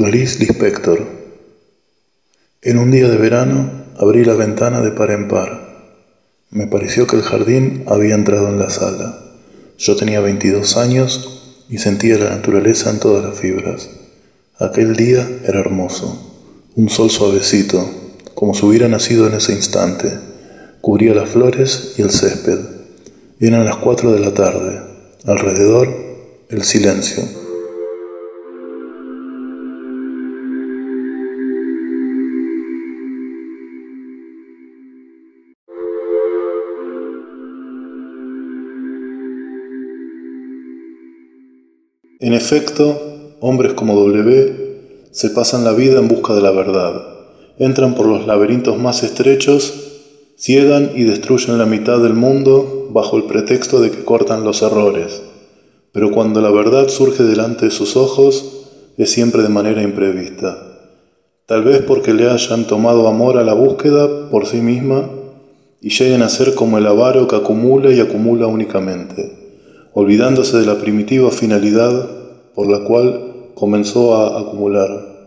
Clarice Lispector. En un día de verano abrí la ventana de par en par. Me pareció que el jardín había entrado en la sala. Yo tenía 22 años y sentía la naturaleza en todas las fibras. Aquel día era hermoso. Un sol suavecito, como si hubiera nacido en ese instante. Cubría las flores y el césped. Eran las cuatro de la tarde. Alrededor, el silencio. En efecto, hombres como W se pasan la vida en busca de la verdad, entran por los laberintos más estrechos, ciegan y destruyen la mitad del mundo bajo el pretexto de que cortan los errores, pero cuando la verdad surge delante de sus ojos es siempre de manera imprevista, tal vez porque le hayan tomado amor a la búsqueda por sí misma y lleguen a ser como el avaro que acumula y acumula únicamente olvidándose de la primitiva finalidad por la cual comenzó a acumular.